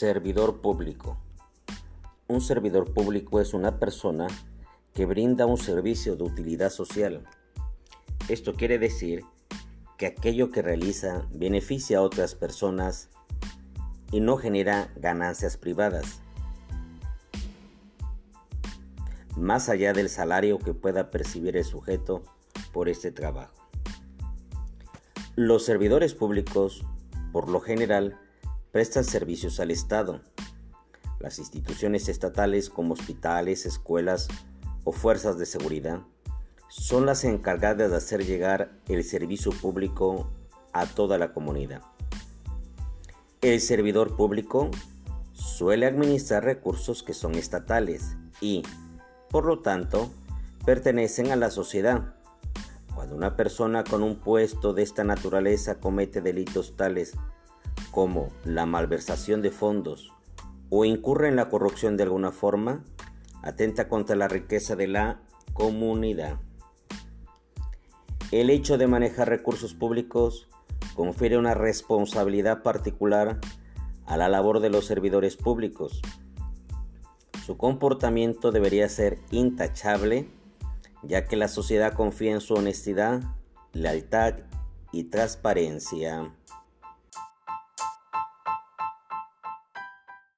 Servidor público. Un servidor público es una persona que brinda un servicio de utilidad social. Esto quiere decir que aquello que realiza beneficia a otras personas y no genera ganancias privadas, más allá del salario que pueda percibir el sujeto por este trabajo. Los servidores públicos, por lo general, prestan servicios al Estado. Las instituciones estatales como hospitales, escuelas o fuerzas de seguridad son las encargadas de hacer llegar el servicio público a toda la comunidad. El servidor público suele administrar recursos que son estatales y, por lo tanto, pertenecen a la sociedad. Cuando una persona con un puesto de esta naturaleza comete delitos tales como la malversación de fondos o incurre en la corrupción de alguna forma, atenta contra la riqueza de la comunidad. El hecho de manejar recursos públicos confiere una responsabilidad particular a la labor de los servidores públicos. Su comportamiento debería ser intachable, ya que la sociedad confía en su honestidad, lealtad y transparencia.